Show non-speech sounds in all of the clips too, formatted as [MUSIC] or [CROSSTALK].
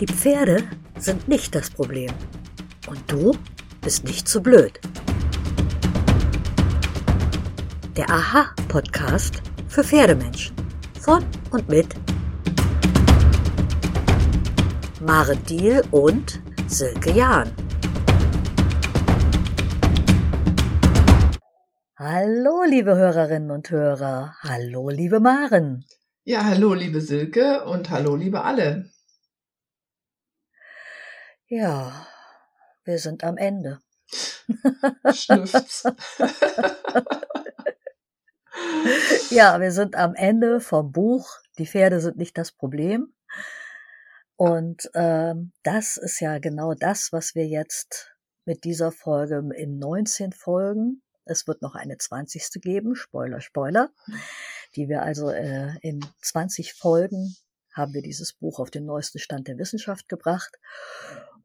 Die Pferde sind nicht das Problem. Und du bist nicht zu blöd. Der Aha-Podcast für Pferdemenschen. Von und mit Maren Diel und Silke Jahn. Hallo, liebe Hörerinnen und Hörer. Hallo, liebe Maren. Ja, hallo, liebe Silke und hallo, liebe alle. Ja, wir sind am Ende. [LAUGHS] Ja, wir sind am Ende vom Buch. Die Pferde sind nicht das Problem. Und ähm, das ist ja genau das, was wir jetzt mit dieser Folge in 19 Folgen, es wird noch eine 20. geben, Spoiler, Spoiler, die wir also äh, in 20 Folgen haben wir dieses Buch auf den neuesten Stand der Wissenschaft gebracht.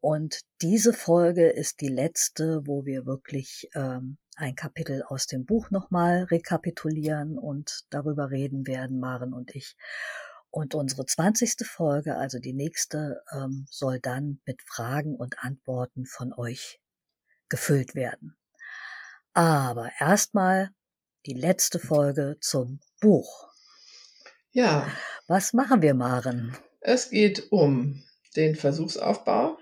Und diese Folge ist die letzte, wo wir wirklich ähm, ein Kapitel aus dem Buch nochmal rekapitulieren und darüber reden werden, Maren und ich. Und unsere 20. Folge, also die nächste, ähm, soll dann mit Fragen und Antworten von euch gefüllt werden. Aber erstmal die letzte Folge zum Buch. Ja. Was machen wir, Maren? Es geht um den Versuchsaufbau,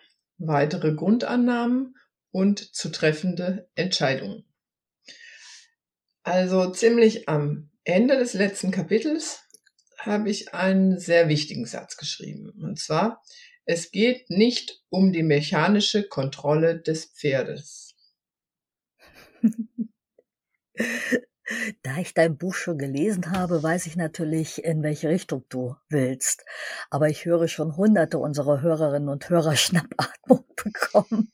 weitere Grundannahmen und zu treffende Entscheidungen. Also ziemlich am Ende des letzten Kapitels habe ich einen sehr wichtigen Satz geschrieben. Und zwar, es geht nicht um die mechanische Kontrolle des Pferdes. [LAUGHS] Da ich dein Buch schon gelesen habe, weiß ich natürlich, in welche Richtung du willst. Aber ich höre schon hunderte unserer Hörerinnen und Hörer [LAUGHS] Schnappatmung bekommen.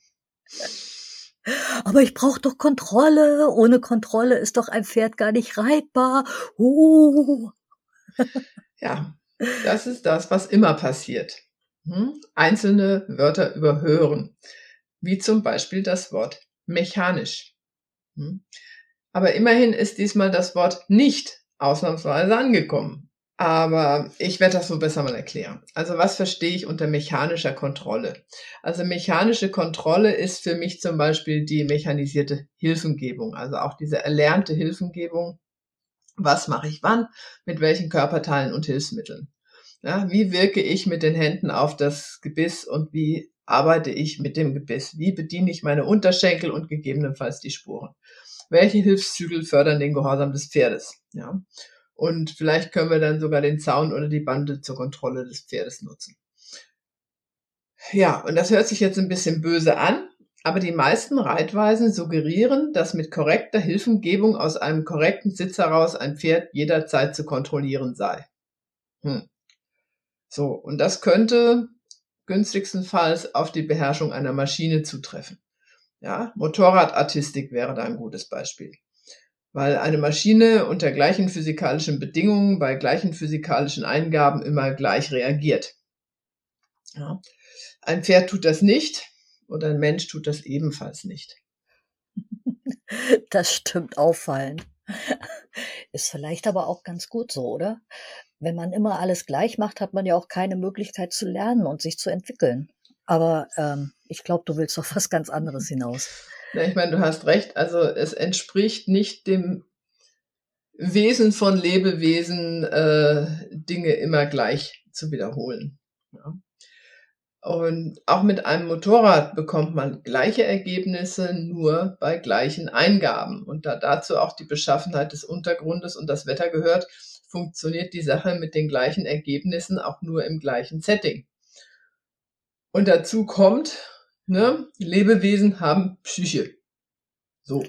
Aber ich brauche doch Kontrolle. Ohne Kontrolle ist doch ein Pferd gar nicht reitbar. Uh. [LAUGHS] Ja, das ist das, was immer passiert. Hm? Einzelne Wörter überhören, wie zum Beispiel das Wort mechanisch. Hm? Aber immerhin ist diesmal das Wort nicht ausnahmsweise angekommen. Aber ich werde das so besser mal erklären. Also was verstehe ich unter mechanischer Kontrolle? Also mechanische Kontrolle ist für mich zum Beispiel die mechanisierte Hilfengebung, also auch diese erlernte Hilfengebung was mache ich wann, mit welchen Körperteilen und Hilfsmitteln. Ja, wie wirke ich mit den Händen auf das Gebiss und wie arbeite ich mit dem Gebiss? Wie bediene ich meine Unterschenkel und gegebenenfalls die Spuren? Welche Hilfszügel fördern den Gehorsam des Pferdes? Ja. Und vielleicht können wir dann sogar den Zaun oder die Bande zur Kontrolle des Pferdes nutzen. Ja, und das hört sich jetzt ein bisschen böse an, aber die meisten Reitweisen suggerieren, dass mit korrekter Hilfengebung aus einem korrekten Sitz heraus ein Pferd jederzeit zu kontrollieren sei. Hm. So, und das könnte günstigstenfalls auf die Beherrschung einer Maschine zutreffen. Ja, Motorradartistik wäre da ein gutes Beispiel. Weil eine Maschine unter gleichen physikalischen Bedingungen bei gleichen physikalischen Eingaben immer gleich reagiert. Ja. Ein Pferd tut das nicht, und ein Mensch tut das ebenfalls nicht. [LAUGHS] Das stimmt auffallend. Ist vielleicht aber auch ganz gut so, oder? Wenn man immer alles gleich macht, hat man ja auch keine Möglichkeit zu lernen und sich zu entwickeln. Aber ähm, ich glaube, du willst auf was ganz anderes hinaus. Ja, ich meine, du hast recht. Also es entspricht nicht dem Wesen von Lebewesen, äh, Dinge immer gleich zu wiederholen. Ja. Und auch mit einem Motorrad bekommt man gleiche Ergebnisse nur bei gleichen Eingaben. Und da dazu auch die Beschaffenheit des Untergrundes und das Wetter gehört, funktioniert die Sache mit den gleichen Ergebnissen auch nur im gleichen Setting. Und dazu kommt, ne, Lebewesen haben Psyche. So.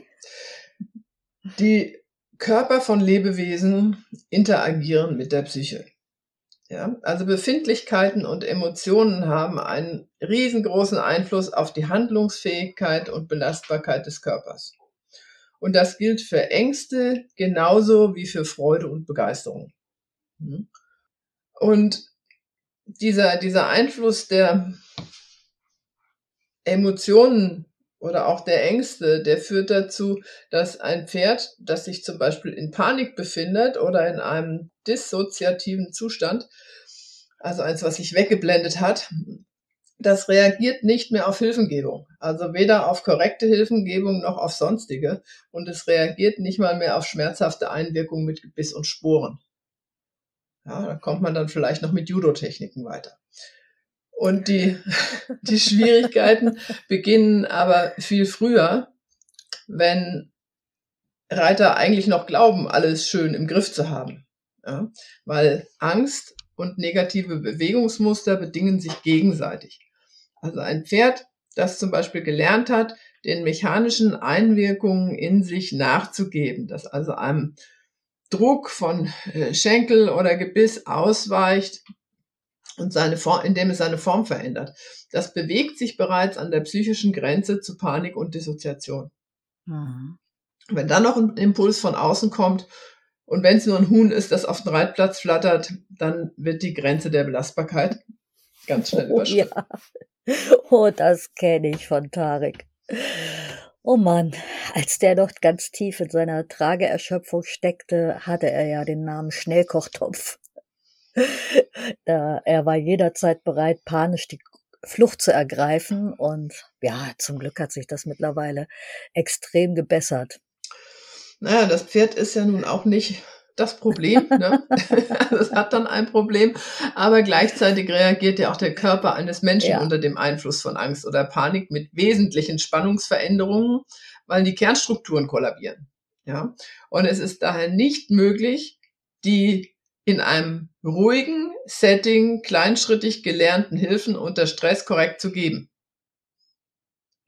Die Körper von Lebewesen interagieren mit der Psyche. Ja, also Befindlichkeiten und Emotionen haben einen riesengroßen Einfluss auf die Handlungsfähigkeit und Belastbarkeit des Körpers. Und das gilt für Ängste genauso wie für Freude und Begeisterung. Hm? Und dieser, dieser Einfluss der Emotionen oder auch der Ängste, der führt dazu, dass ein Pferd, das sich zum Beispiel in Panik befindet oder in einem dissoziativen Zustand, also eins, was sich weggeblendet hat, das reagiert nicht mehr auf Hilfengebung. Also weder auf korrekte Hilfengebung noch auf sonstige. Und es reagiert nicht mal mehr auf schmerzhafte Einwirkungen mit Gebiss und Sporen. Ja, da kommt man dann vielleicht noch mit Judo-Techniken weiter. Und die, die Schwierigkeiten beginnen aber viel früher, wenn Reiter eigentlich noch glauben, alles schön im Griff zu haben. Ja, weil Angst und negative Bewegungsmuster bedingen sich gegenseitig. Also ein Pferd, das zum Beispiel gelernt hat, den mechanischen Einwirkungen in sich nachzugeben, das also einem Druck von äh, Schenkel oder Gebiss ausweicht und seine Form, indem es seine Form verändert. Das bewegt sich bereits an der psychischen Grenze zu Panik und Dissoziation. Mhm. Wenn dann noch ein Impuls von außen kommt und wenn es nur ein Huhn ist, das auf den Reitplatz flattert, dann wird die Grenze der Belastbarkeit ganz schnell überschritten. Oh, ja. [LAUGHS] oh das kenne ich von Tarek. Oh Mann, als der dort ganz tief in seiner Trageerschöpfung steckte, hatte er ja den Namen Schnellkochtopf. [LAUGHS] er war jederzeit bereit, panisch die Flucht zu ergreifen und ja, zum Glück hat sich das mittlerweile extrem gebessert. Naja, das Pferd ist ja nun auch nicht das Problem. Ne? [LAUGHS] [LAUGHS] es hat dann ein Problem, aber gleichzeitig reagiert ja auch der Körper eines Menschen ja. unter dem Einfluss von Angst oder Panik mit wesentlichen Spannungsveränderungen, weil die Kernstrukturen kollabieren. Ja? Und es ist daher nicht möglich, die in einem ruhigen Setting kleinschrittig gelernten Hilfen unter Stress korrekt zu geben.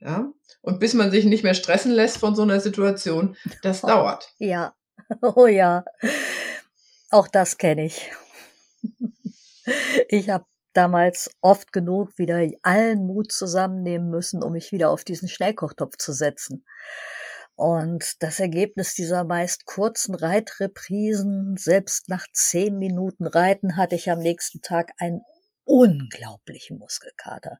Ja? Und bis man sich nicht mehr stressen lässt von so einer Situation, das oh, dauert. Ja, [LAUGHS] Oh ja, auch das kenne ich. Ich habe damals oft genug wieder allen Mut zusammennehmen müssen, um mich wieder auf diesen Schnellkochtopf zu setzen. Und das Ergebnis dieser meist kurzen Reitreprisen, selbst nach zehn Minuten Reiten, hatte ich am nächsten Tag einen unglaublichen Muskelkater,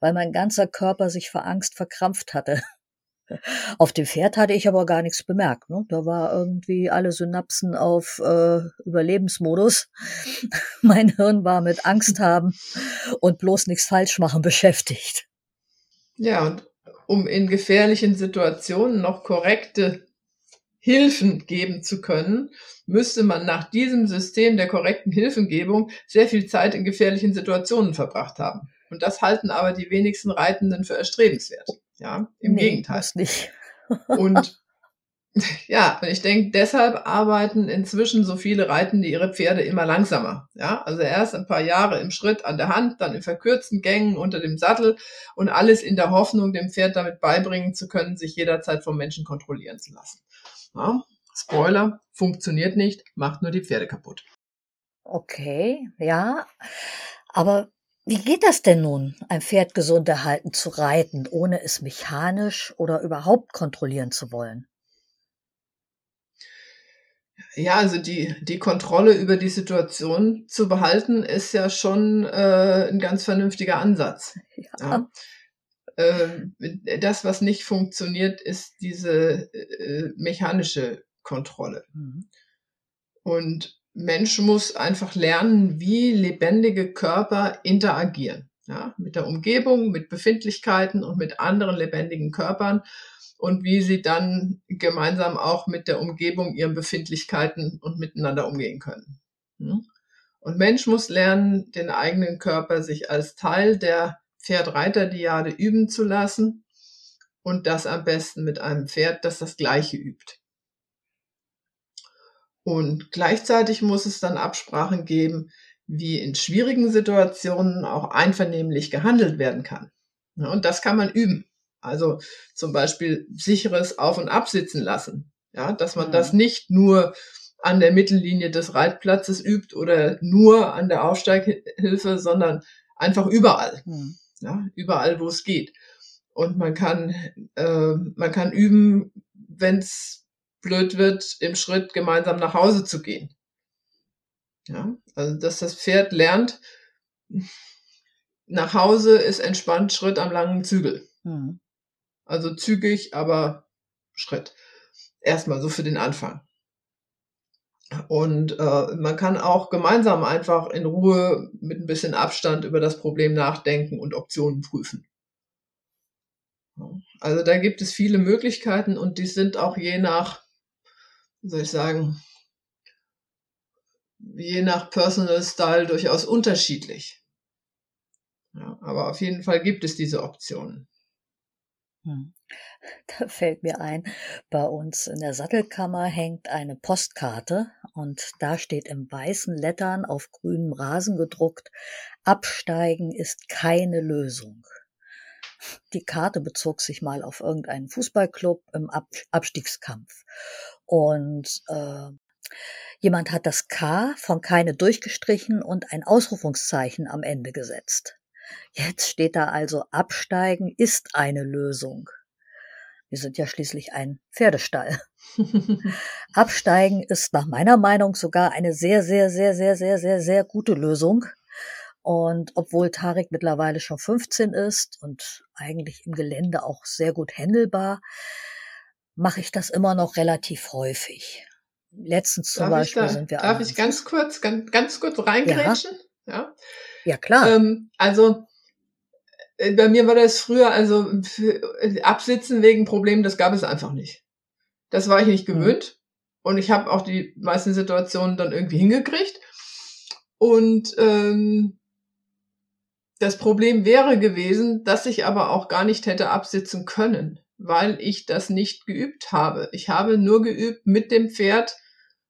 weil mein ganzer Körper sich vor Angst verkrampft hatte. [LAUGHS] Auf dem Pferd hatte ich aber gar nichts bemerkt. Ne? Da war irgendwie alle Synapsen auf äh, Überlebensmodus. [LAUGHS] mein Hirn war mit Angst haben und bloß nichts falsch machen beschäftigt. Ja, und um in gefährlichen Situationen noch korrekte Hilfen geben zu können, müsste man nach diesem System der korrekten Hilfengebung sehr viel Zeit in gefährlichen Situationen verbracht haben. Und das halten aber die wenigsten Reitenden für erstrebenswert. Ja, im nee, Gegenteil. Nicht. und ja, ich denke, deshalb arbeiten inzwischen so viele Reitende ihre Pferde immer langsamer. Ja, also erst ein paar Jahre im Schritt an der Hand, dann in verkürzten Gängen unter dem Sattel und alles in der Hoffnung, dem Pferd damit beibringen zu können, sich jederzeit vom Menschen kontrollieren zu lassen. Ja, Spoiler, funktioniert nicht, macht nur die Pferde kaputt. Okay, ja. Aber wie geht das denn nun, ein Pferd gesund erhalten zu reiten, ohne es mechanisch oder überhaupt kontrollieren zu wollen? Ja, also die, die Kontrolle über die Situation zu behalten, ist ja schon äh, ein ganz vernünftiger Ansatz. Ja. ja. Äh, das, was nicht funktioniert, ist diese äh, mechanische Kontrolle. Mhm. Und Mensch muss einfach lernen, wie lebendige Körper interagieren. Ja, mit der Umgebung, mit Befindlichkeiten und mit anderen lebendigen Körpern und wie sie dann gemeinsam auch mit der Umgebung, ihren Befindlichkeiten und miteinander umgehen können. Hm? Und Mensch muss lernen, den eigenen Körper sich als Teil der Pferd-Reiter-Diade üben zu lassen und das am besten mit einem Pferd, das das Gleiche übt. Und gleichzeitig muss es dann Absprachen geben, wie in schwierigen Situationen auch einvernehmlich gehandelt werden kann. Und das kann man üben. Also zum Beispiel sicheres Auf- und Absitzen lassen. Ja, dass man das mhm. nicht nur an der Mittellinie des Reitplatzes übt oder nur an der Aufsteighilfe, sondern einfach überall. Mhm. Ja, überall, wo es geht. Und man kann, äh, man kann üben, wenn es blöd wird, im Schritt gemeinsam nach Hause zu gehen. Ja, also dass das Pferd lernt, nach Hause ist entspannt Schritt am langen Zügel. Mhm. Also zügig, aber Schritt. Erstmal so für den Anfang. Und äh, man kann auch gemeinsam einfach in Ruhe mit ein bisschen Abstand über das Problem nachdenken und Optionen prüfen. Also da gibt es viele Möglichkeiten und die sind auch je nach, wie soll ich sagen, je nach Personal Style durchaus unterschiedlich. Ja, aber auf jeden Fall gibt es diese Optionen. Hm. [LAUGHS] Da fällt mir ein, bei uns in der Sattelkammer hängt eine Postkarte und da steht in weißen Lettern auf grünem Rasen gedruckt, Absteigen ist keine Lösung. Die Karte bezog sich mal auf irgendeinen Fußballclub im Ab Abstiegskampf. Und äh, jemand hat das K von keine durchgestrichen und ein Ausrufungszeichen am Ende gesetzt. Jetzt steht da also Absteigen ist eine Lösung. Wir sind ja schließlich ein Pferdestall. [LAUGHS] Absteigen ist nach meiner Meinung sogar eine sehr, sehr, sehr, sehr, sehr, sehr, sehr gute Lösung. Und obwohl Tarek mittlerweile schon 15 ist und eigentlich im Gelände auch sehr gut händelbar, mache ich das immer noch relativ häufig. Letztens zum darf Beispiel da, sind wir. Darf ich ganz kurz, ganz, ganz kurz reingrätschen? Ja, ja? Ja klar. Ähm, also äh, bei mir war das früher, also äh, Absitzen wegen Problemen, das gab es einfach nicht. Das war ich nicht mhm. gewöhnt. Und ich habe auch die meisten Situationen dann irgendwie hingekriegt. Und ähm, das Problem wäre gewesen, dass ich aber auch gar nicht hätte absitzen können, weil ich das nicht geübt habe. Ich habe nur geübt, mit dem Pferd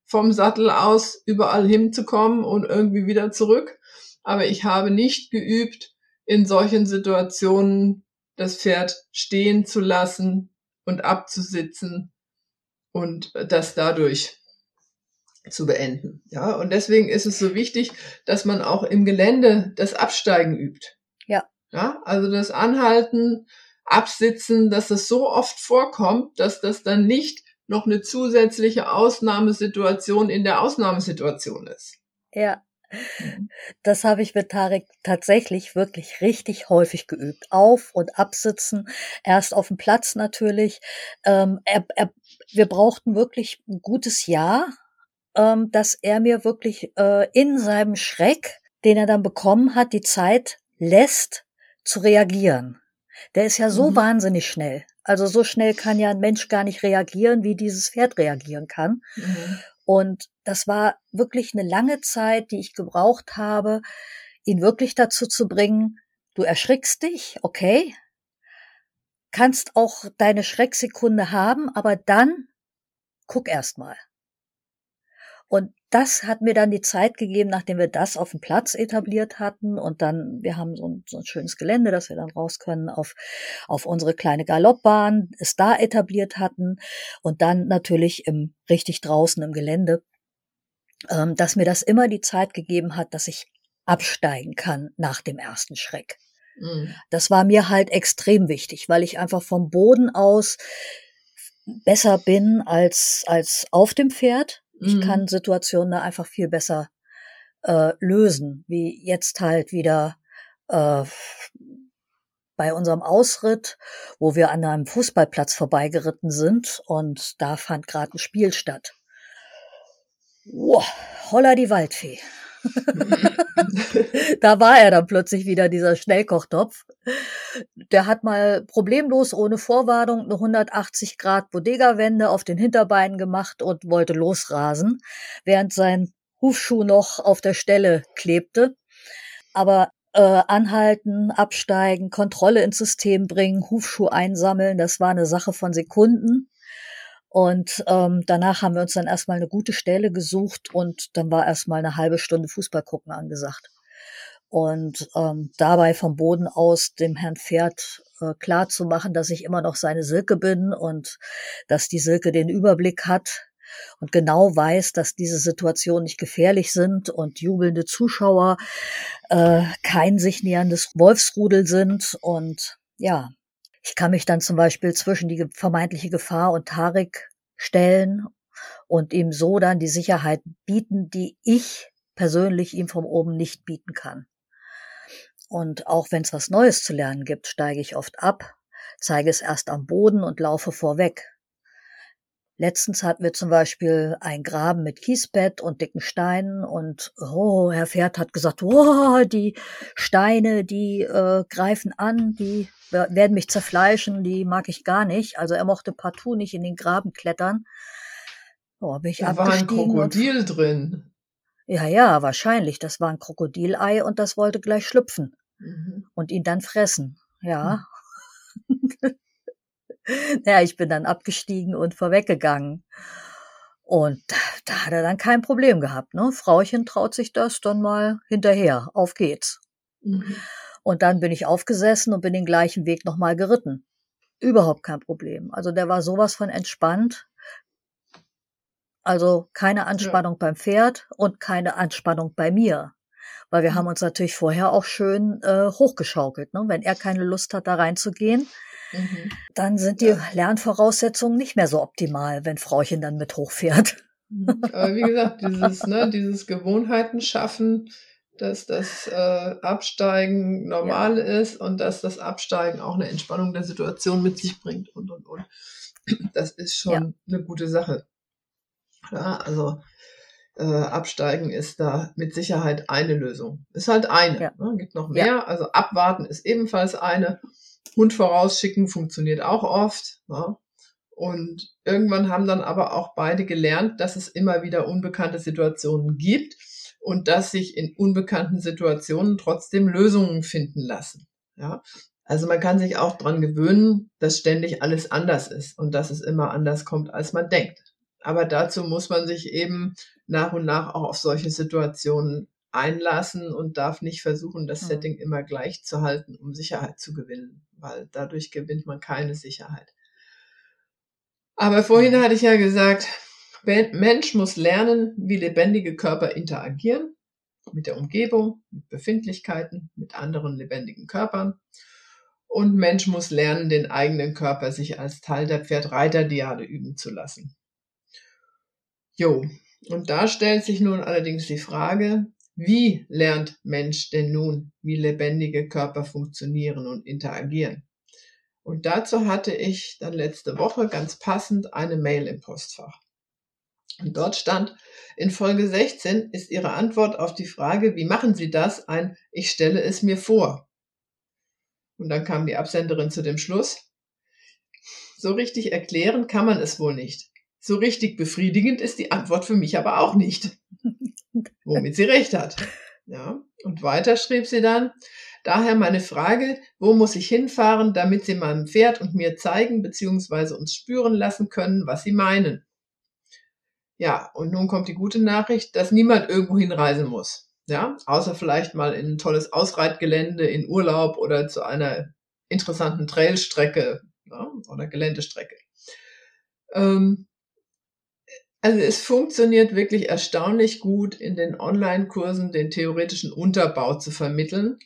vom Sattel aus überall hinzukommen und irgendwie wieder zurück. Aber ich habe nicht geübt, in solchen Situationen das Pferd stehen zu lassen und abzusitzen und das dadurch zu beenden. Ja, und deswegen ist es so wichtig, dass man auch im Gelände das Absteigen übt. Ja. Ja, also das Anhalten, Absitzen, dass es so oft vorkommt, dass das dann nicht noch eine zusätzliche Ausnahmesituation in der Ausnahmesituation ist. Ja. Mhm. Das habe ich mit Tarek tatsächlich wirklich richtig häufig geübt. Auf- und absitzen. Erst auf dem Platz natürlich. Ähm, er, er, wir brauchten wirklich ein gutes Jahr, ähm, dass er mir wirklich äh, in seinem Schreck, den er dann bekommen hat, die Zeit lässt zu reagieren. Der ist ja so mhm. wahnsinnig schnell. Also so schnell kann ja ein Mensch gar nicht reagieren, wie dieses Pferd reagieren kann. Mhm. Und das war wirklich eine lange Zeit, die ich gebraucht habe, ihn wirklich dazu zu bringen, du erschrickst dich, okay, kannst auch deine Schrecksekunde haben, aber dann guck erst mal. Und das hat mir dann die Zeit gegeben, nachdem wir das auf dem Platz etabliert hatten und dann, wir haben so ein, so ein schönes Gelände, dass wir dann raus können auf, auf unsere kleine Galoppbahn, es da etabliert hatten und dann natürlich im, richtig draußen im Gelände, ähm, dass mir das immer die Zeit gegeben hat, dass ich absteigen kann nach dem ersten Schreck. Mhm. Das war mir halt extrem wichtig, weil ich einfach vom Boden aus besser bin als, als auf dem Pferd ich mhm. kann Situationen da einfach viel besser äh, lösen, wie jetzt halt wieder äh, bei unserem Ausritt, wo wir an einem Fußballplatz vorbeigeritten sind und da fand gerade ein Spiel statt. Wow, holla die Waldfee. [LAUGHS] da war er dann plötzlich wieder, dieser Schnellkochtopf. Der hat mal problemlos ohne Vorwarnung eine 180 Grad Bodega-Wende auf den Hinterbeinen gemacht und wollte losrasen, während sein Hufschuh noch auf der Stelle klebte. Aber äh, anhalten, absteigen, Kontrolle ins System bringen, Hufschuh einsammeln, das war eine Sache von Sekunden. Und ähm, danach haben wir uns dann erstmal eine gute Stelle gesucht und dann war erstmal eine halbe Stunde Fußball gucken angesagt. Und ähm, dabei vom Boden aus dem Herrn Pferd äh, klar zu machen, dass ich immer noch seine Silke bin und dass die Silke den Überblick hat und genau weiß, dass diese Situationen nicht gefährlich sind und jubelnde Zuschauer äh, kein sich näherndes Wolfsrudel sind. Und ja, ich kann mich dann zum Beispiel zwischen die vermeintliche Gefahr und Tarek stellen und ihm so dann die Sicherheit bieten, die ich persönlich ihm vom oben nicht bieten kann. Und auch wenn es was Neues zu lernen gibt, steige ich oft ab, zeige es erst am Boden und laufe vorweg. Letztens hatten wir zum Beispiel ein Graben mit Kiesbett und dicken Steinen und oh, Herr Pferd hat gesagt, oh, die Steine, die äh, greifen an, die werden mich zerfleischen, die mag ich gar nicht. Also er mochte partout nicht in den Graben klettern. Oh, bin ich da war ein Krokodil und, drin. Ja, ja, wahrscheinlich. Das war ein Krokodilei und das wollte gleich schlüpfen mhm. und ihn dann fressen. Ja. Mhm. [LAUGHS] ja, ich bin dann abgestiegen und vorweggegangen. Und da, da hat er dann kein Problem gehabt. Ne? Frauchen traut sich das dann mal hinterher. Auf geht's. Mhm. Und dann bin ich aufgesessen und bin den gleichen Weg nochmal geritten. Überhaupt kein Problem. Also der war sowas von entspannt. Also keine Anspannung ja. beim Pferd und keine Anspannung bei mir. Weil wir mhm. haben uns natürlich vorher auch schön äh, hochgeschaukelt. Ne? Wenn er keine Lust hat, da reinzugehen, Mhm. Dann sind die Lernvoraussetzungen nicht mehr so optimal, wenn Frauchen dann mit hochfährt. Mhm. Aber wie gesagt, dieses, ne, dieses Gewohnheiten schaffen, dass das äh, Absteigen normal ja. ist und dass das Absteigen auch eine Entspannung der Situation mit sich bringt und und und. Das ist schon ja. eine gute Sache. Ja, also äh, Absteigen ist da mit Sicherheit eine Lösung. Ist halt eine. Ja. Ne? Gibt noch mehr. Also abwarten ist ebenfalls eine. Hund vorausschicken funktioniert auch oft. Ne? Und irgendwann haben dann aber auch beide gelernt, dass es immer wieder unbekannte Situationen gibt und dass sich in unbekannten Situationen trotzdem Lösungen finden lassen. Ja? Also man kann sich auch dran gewöhnen, dass ständig alles anders ist und dass es immer anders kommt, als man denkt. Aber dazu muss man sich eben nach und nach auch auf solche Situationen einlassen und darf nicht versuchen, das mhm. Setting immer gleich zu halten, um Sicherheit zu gewinnen, weil dadurch gewinnt man keine Sicherheit. Aber vorhin hatte ich ja gesagt, Mensch muss lernen, wie lebendige Körper interagieren mit der Umgebung, mit Befindlichkeiten, mit anderen lebendigen Körpern. Und Mensch muss lernen, den eigenen Körper sich als Teil der Pferd-Reiter-Diade üben zu lassen. Jo, und da stellt sich nun allerdings die Frage, wie lernt Mensch denn nun, wie lebendige Körper funktionieren und interagieren? Und dazu hatte ich dann letzte Woche ganz passend eine Mail im Postfach. Und dort stand, in Folge 16 ist Ihre Antwort auf die Frage, wie machen Sie das, ein Ich stelle es mir vor. Und dann kam die Absenderin zu dem Schluss, so richtig erklären kann man es wohl nicht. So richtig befriedigend ist die Antwort für mich aber auch nicht. [LAUGHS] Womit sie recht hat. Ja. Und weiter schrieb sie dann, daher meine Frage, wo muss ich hinfahren, damit Sie meinem Pferd und mir zeigen bzw. uns spüren lassen können, was Sie meinen. Ja, und nun kommt die gute Nachricht, dass niemand irgendwo hinreisen muss. Ja, außer vielleicht mal in ein tolles Ausreitgelände, in Urlaub oder zu einer interessanten Trailstrecke ja, oder Geländestrecke. Ähm, also es funktioniert wirklich erstaunlich gut, in den Online-Kursen den theoretischen Unterbau zu vermitteln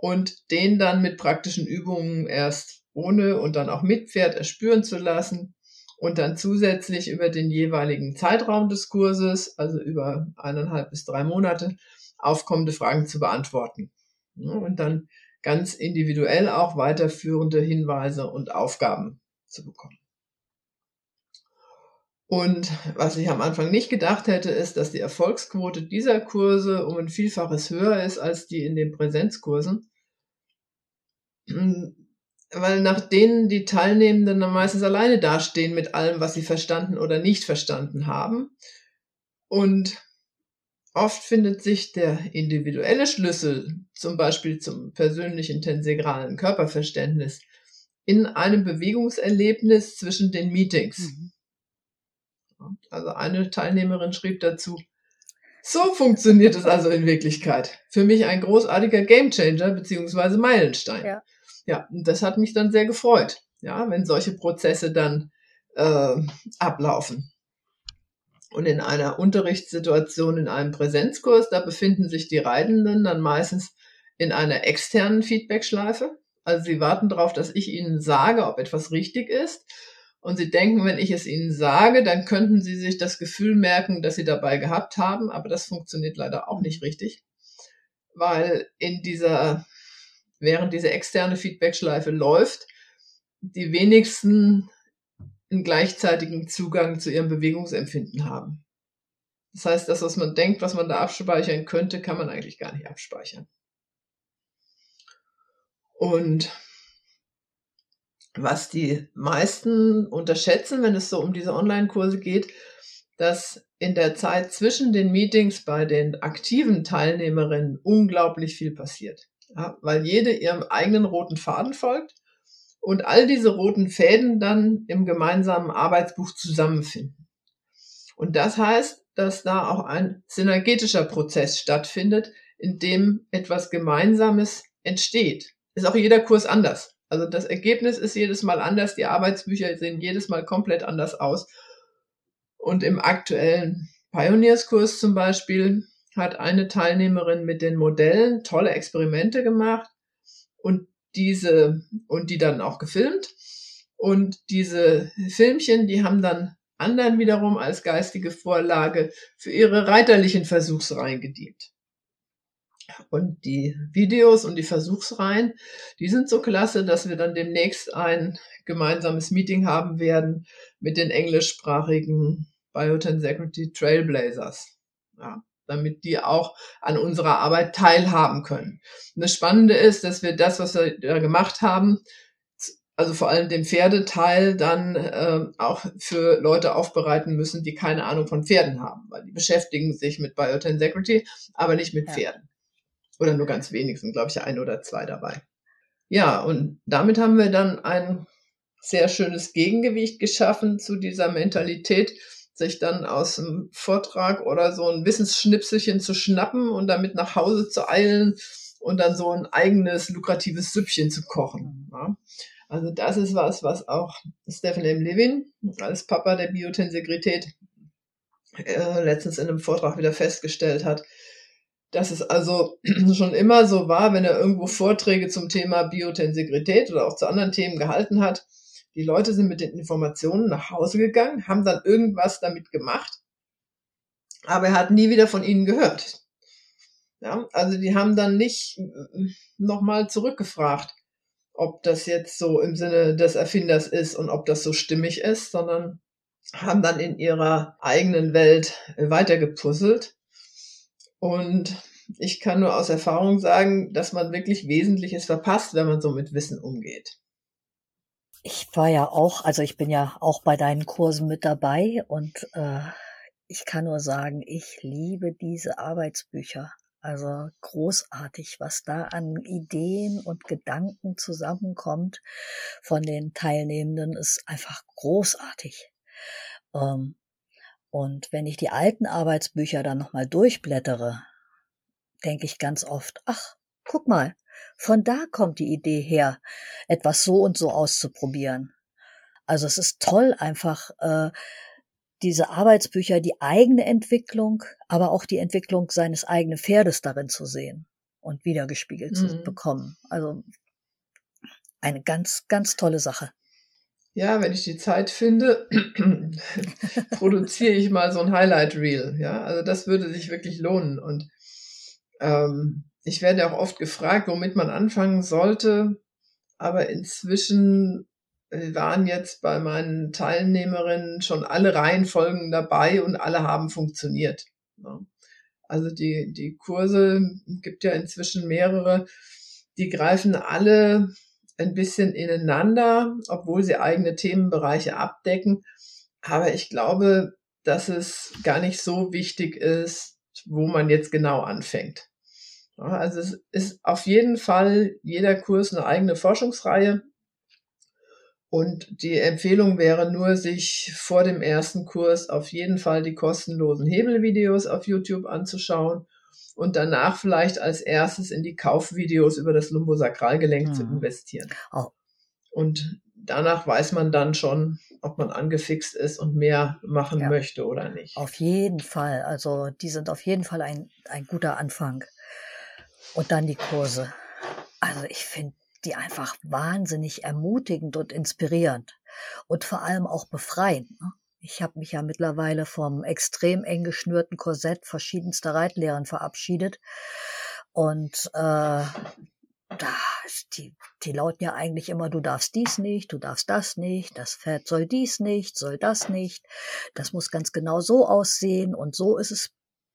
und den dann mit praktischen Übungen erst ohne und dann auch mit Pferd erspüren zu lassen und dann zusätzlich über den jeweiligen Zeitraum des Kurses, also über eineinhalb bis drei Monate, aufkommende Fragen zu beantworten. Und dann ganz individuell auch weiterführende Hinweise und Aufgaben zu bekommen. Und was ich am Anfang nicht gedacht hätte, ist, dass die Erfolgsquote dieser Kurse um ein Vielfaches höher ist als die in den Präsenzkursen. Weil nach denen die Teilnehmenden dann meistens alleine dastehen mit allem, was sie verstanden oder nicht verstanden haben. Und oft findet sich der individuelle Schlüssel, zum Beispiel zum persönlichen tensegralen Körperverständnis, in einem Bewegungserlebnis zwischen den Meetings. Mhm. Also eine Teilnehmerin schrieb dazu, so funktioniert es also in Wirklichkeit. Für mich ein großartiger Gamechanger beziehungsweise Meilenstein. Ja. ja, und das hat mich dann sehr gefreut, ja, wenn solche Prozesse dann äh, ablaufen. Und in einer Unterrichtssituation in einem Präsenzkurs, da befinden sich die Reitenden dann meistens in einer externen Feedbackschleife. Also sie warten darauf, dass ich ihnen sage, ob etwas richtig ist und sie denken, wenn ich es ihnen sage, dann könnten sie sich das Gefühl merken, dass sie dabei gehabt haben, aber das funktioniert leider auch nicht richtig, weil in dieser, während diese externe Feedbackschleife läuft, die wenigsten einen gleichzeitigen Zugang zu ihrem Bewegungsempfinden haben. Das heißt, das, was man denkt, was man da abspeichern könnte, kann man eigentlich gar nicht abspeichern. Und was die meisten unterschätzen, wenn es so um diese Online-Kurse geht, dass in der Zeit zwischen den Meetings bei den aktiven Teilnehmerinnen unglaublich viel passiert. Ja, weil jede ihrem eigenen roten Faden folgt und all diese roten Fäden dann im gemeinsamen Arbeitsbuch zusammenfinden. Und das heißt, dass da auch ein synergetischer Prozess stattfindet, in dem etwas Gemeinsames entsteht. Ist auch jeder Kurs anders. Also das Ergebnis ist jedes Mal anders, die Arbeitsbücher sehen jedes Mal komplett anders aus. Und im aktuellen Pioneers-Kurs zum Beispiel hat eine Teilnehmerin mit den Modellen tolle Experimente gemacht und diese, und die dann auch gefilmt. Und diese Filmchen, die haben dann anderen wiederum als geistige Vorlage für ihre reiterlichen Versuchsreihen gedient. Und die Videos und die Versuchsreihen, die sind so klasse, dass wir dann demnächst ein gemeinsames Meeting haben werden mit den englischsprachigen Biotensecurity Trailblazers. Ja, damit die auch an unserer Arbeit teilhaben können. Und das Spannende ist, dass wir das, was wir da gemacht haben, also vor allem den Pferdeteil dann äh, auch für Leute aufbereiten müssen, die keine Ahnung von Pferden haben, weil die beschäftigen sich mit Biotensecurity, aber nicht mit ja. Pferden. Oder nur ganz wenig, sind glaube ich ein oder zwei dabei. Ja, und damit haben wir dann ein sehr schönes Gegengewicht geschaffen zu dieser Mentalität, sich dann aus dem Vortrag oder so ein Wissensschnipselchen zu schnappen und damit nach Hause zu eilen und dann so ein eigenes lukratives Süppchen zu kochen. Ja. Also das ist was, was auch Stephen M. Levin als Papa der Biotensegrität äh, letztens in einem Vortrag wieder festgestellt hat, dass es also [CLEARS THROAT] schon immer so war, wenn er irgendwo Vorträge zum Thema Biotensegrität oder auch zu anderen Themen gehalten hat. Die Leute sind mit den Informationen nach Hause gegangen, haben dann irgendwas damit gemacht, aber er hat nie wieder von ihnen gehört. Ja, also die haben dann nicht äh, nochmal zurückgefragt, ob das jetzt so im Sinne des Erfinders ist und ob das so stimmig ist, sondern haben dann in ihrer eigenen Welt weitergepuzzelt und ich kann nur aus Erfahrung sagen, dass man wirklich Wesentliches verpasst, wenn man so mit Wissen umgeht. Ich war ja auch, also ich bin ja auch bei deinen Kursen mit dabei und äh, ich kann nur sagen, ich liebe diese Arbeitsbücher. Also großartig, was da an Ideen und Gedanken zusammenkommt von den Teilnehmenden, ist einfach großartig. Ähm, und wenn ich die alten Arbeitsbücher dann nochmal durchblättere, denke ich ganz oft, ach, guck mal, von da kommt die Idee her, etwas so und so auszuprobieren. Also es ist toll, einfach äh, diese Arbeitsbücher, die eigene Entwicklung, aber auch die Entwicklung seines eigenen Pferdes darin zu sehen und wiedergespiegelt mhm. zu bekommen. Also eine ganz, ganz tolle Sache ja, wenn ich die Zeit finde, [CLEARS THROAT] produziere ich mal so ein Highlight Reel. Ja, also das würde sich wirklich lohnen. Und ähm, ich werde auch oft gefragt, womit man anfangen sollte. Aber inzwischen äh, waren jetzt bei meinen Teilnehmerinnen schon alle Reihenfolgen dabei und alle haben funktioniert. Ja. Also die, die Kurse gibt ja inzwischen mehrere, die greifen alle ein bisschen ineinander, obwohl sie eigene Themenbereiche abdecken. Aber ich glaube, dass es gar nicht so wichtig ist, wo man jetzt genau anfängt. Also es ist auf jeden Fall jeder Kurs eine eigene Forschungsreihe. Und die Empfehlung wäre nur, sich vor dem ersten Kurs auf jeden Fall die kostenlosen Hebelvideos auf YouTube anzuschauen und danach vielleicht als erstes in die Kaufvideos über das Lumbosakralgelenk mhm. zu investieren. Oh. Und danach weiß man dann schon, ob man angefixt ist und mehr machen ja. möchte oder nicht. Auf jeden Fall. Also die sind auf jeden Fall ein, ein guter Anfang. Und dann die Kurse. Also ich finde die einfach wahnsinnig ermutigend und inspirierend und vor allem auch befreiend. Ne? Ich habe mich ja mittlerweile vom extrem eng geschnürten Korsett verschiedenster Reitlehren verabschiedet. Und äh, die, die lauten ja eigentlich immer, du darfst dies nicht, du darfst das nicht, das Pferd soll dies nicht, soll das nicht, das muss ganz genau so aussehen und so ist es,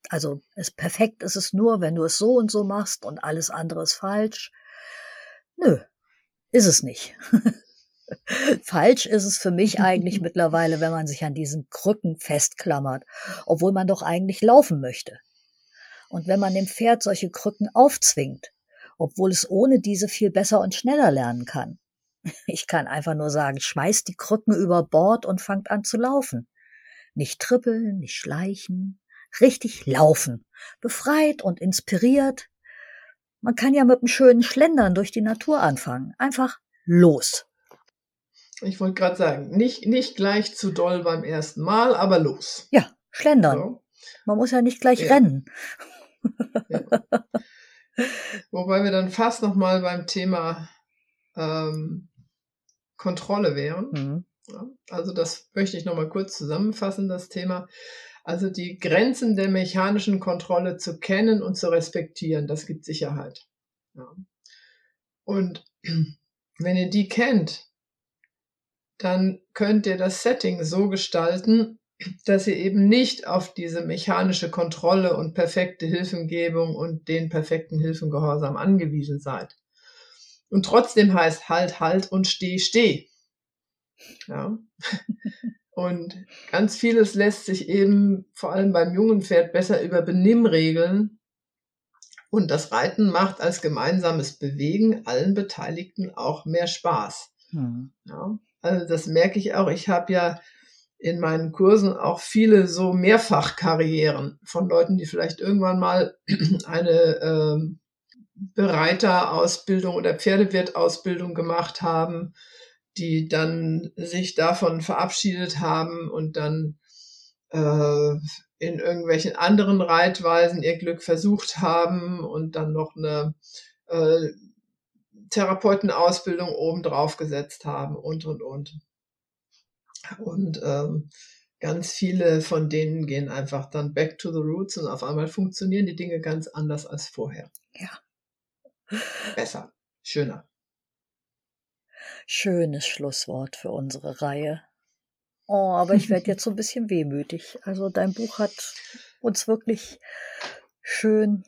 also es perfekt ist es nur, wenn du es so und so machst und alles andere ist falsch. Nö, ist es nicht. [LAUGHS] Falsch ist es für mich eigentlich [LAUGHS] mittlerweile, wenn man sich an diesen Krücken festklammert, obwohl man doch eigentlich laufen möchte. Und wenn man dem Pferd solche Krücken aufzwingt, obwohl es ohne diese viel besser und schneller lernen kann. [LAUGHS] Ich kann einfach nur sagen, schmeißt die Krücken über Bord und fangt an zu laufen. Nicht trippeln, nicht schleichen, richtig laufen. Befreit und inspiriert. Man kann ja mit einem schönen Schlendern durch die Natur anfangen. Einfach los. Ich wollte gerade sagen, nicht, nicht gleich zu doll beim ersten Mal, aber los. Ja, schlendern. So. Man muss ja nicht gleich ja. rennen. Ja. Wobei wir dann fast nochmal beim Thema ähm, Kontrolle wären. Mhm. Ja, also das möchte ich nochmal kurz zusammenfassen, das Thema. Also die Grenzen der mechanischen Kontrolle zu kennen und zu respektieren, das gibt Sicherheit. Ja. Und [CLEARS THROAT] wenn ihr die kennt, dann könnt ihr das Setting so gestalten, dass ihr eben nicht auf diese mechanische Kontrolle und perfekte Hilfengebung und den perfekten Hilfengehorsam angewiesen seid. Und trotzdem heißt halt, halt und steh, steh. Ja. [LAUGHS] Und ganz vieles lässt sich eben vor allem beim jungen Pferd besser über Benimmregeln und das Reiten macht als gemeinsames Bewegen allen Beteiligten auch mehr Spaß. Mhm. Ja, also das merke ich auch. Ich habe ja in meinen Kursen auch viele so Mehrfachkarrieren von Leuten, die vielleicht irgendwann mal [CLEARS THROAT] eine ähm, Bereiterausbildung oder Pferdewirtausbildung gemacht haben, die dann sich davon verabschiedet haben und dann äh, in irgendwelchen anderen Reitweisen ihr Glück versucht haben und dann noch eine äh, Therapeutenausbildung obendrauf gesetzt haben und, und, und. Und ähm, ganz viele von denen gehen einfach dann back to the roots und auf einmal funktionieren die Dinge ganz anders als vorher. Ja. Besser, schöner. Schönes Schlusswort für unsere Reihe. Oh, aber ich werde jetzt so ein bisschen wehmütig. Also dein Buch hat uns wirklich schön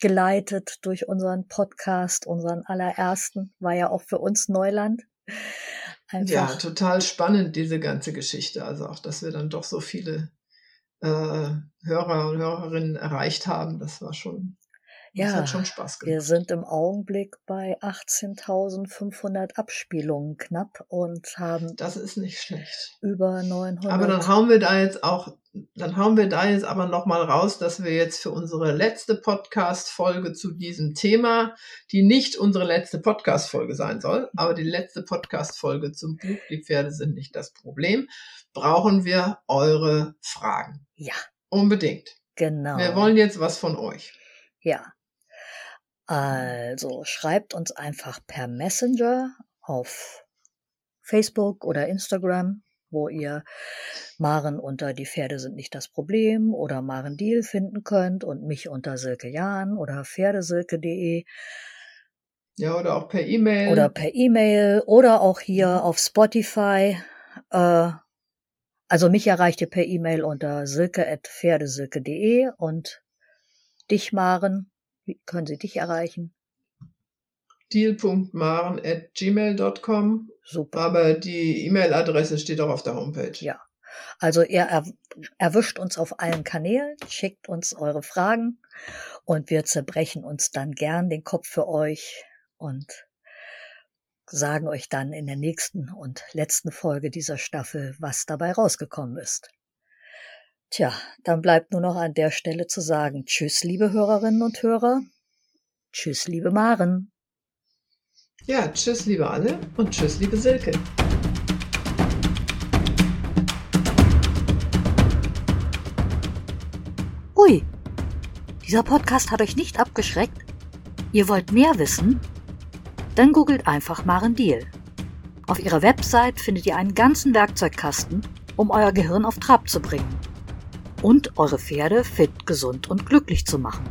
geleitet durch unseren Podcast, unseren allerersten, war ja auch für uns Neuland. Einfach. Ja, total spannend, diese ganze Geschichte. Also auch, dass wir dann doch so viele äh, Hörer und Hörerinnen erreicht haben, das war schon ja, das hat schon Spaß gemacht. Wir sind im Augenblick bei 18.500 Abspielungen knapp und haben. Das ist nicht schlecht. Über 900. Aber dann hauen wir da jetzt auch, dann hauen wir da jetzt aber nochmal raus, dass wir jetzt für unsere letzte Podcast-Folge zu diesem Thema, die nicht unsere letzte Podcast-Folge sein soll, aber die letzte Podcast-Folge zum Buch, die Pferde sind nicht das Problem, brauchen wir eure Fragen. Ja. Unbedingt. Genau. Wir wollen jetzt was von euch. Ja, also schreibt uns einfach per Messenger auf Facebook oder Instagram, wo ihr Maren unter die Pferde sind nicht das Problem oder Maren Deal finden könnt und mich unter Silke Jahn oder pferdesilke.de. Ja, oder auch per E-Mail. Oder per E-Mail oder auch hier auf Spotify. Äh, also mich erreicht ihr per E-Mail unter silke.pferdesilke.de und dich, Maren, wie können Sie dich erreichen? deal.maren.gmail.com. Super. Aber die E-Mail-Adresse steht auch auf der Homepage. Ja. Also ihr er, erwischt uns auf allen Kanälen, schickt uns eure Fragen und wir zerbrechen uns dann gern den Kopf für euch und sagen euch dann in der nächsten und letzten Folge dieser Staffel, was dabei rausgekommen ist. Tja, dann bleibt nur noch an der Stelle zu sagen, tschüss, liebe Hörerinnen und Hörer. Tschüss, liebe Maren. Ja, tschüss, liebe Anne und tschüss, liebe Silke. Ui, dieser Podcast hat euch nicht abgeschreckt? Ihr wollt mehr wissen? Dann googelt einfach Maren Deal. Auf ihrer Website findet ihr einen ganzen Werkzeugkasten, um euer Gehirn auf Trab zu bringen und eure Pferde fit, gesund und glücklich zu machen.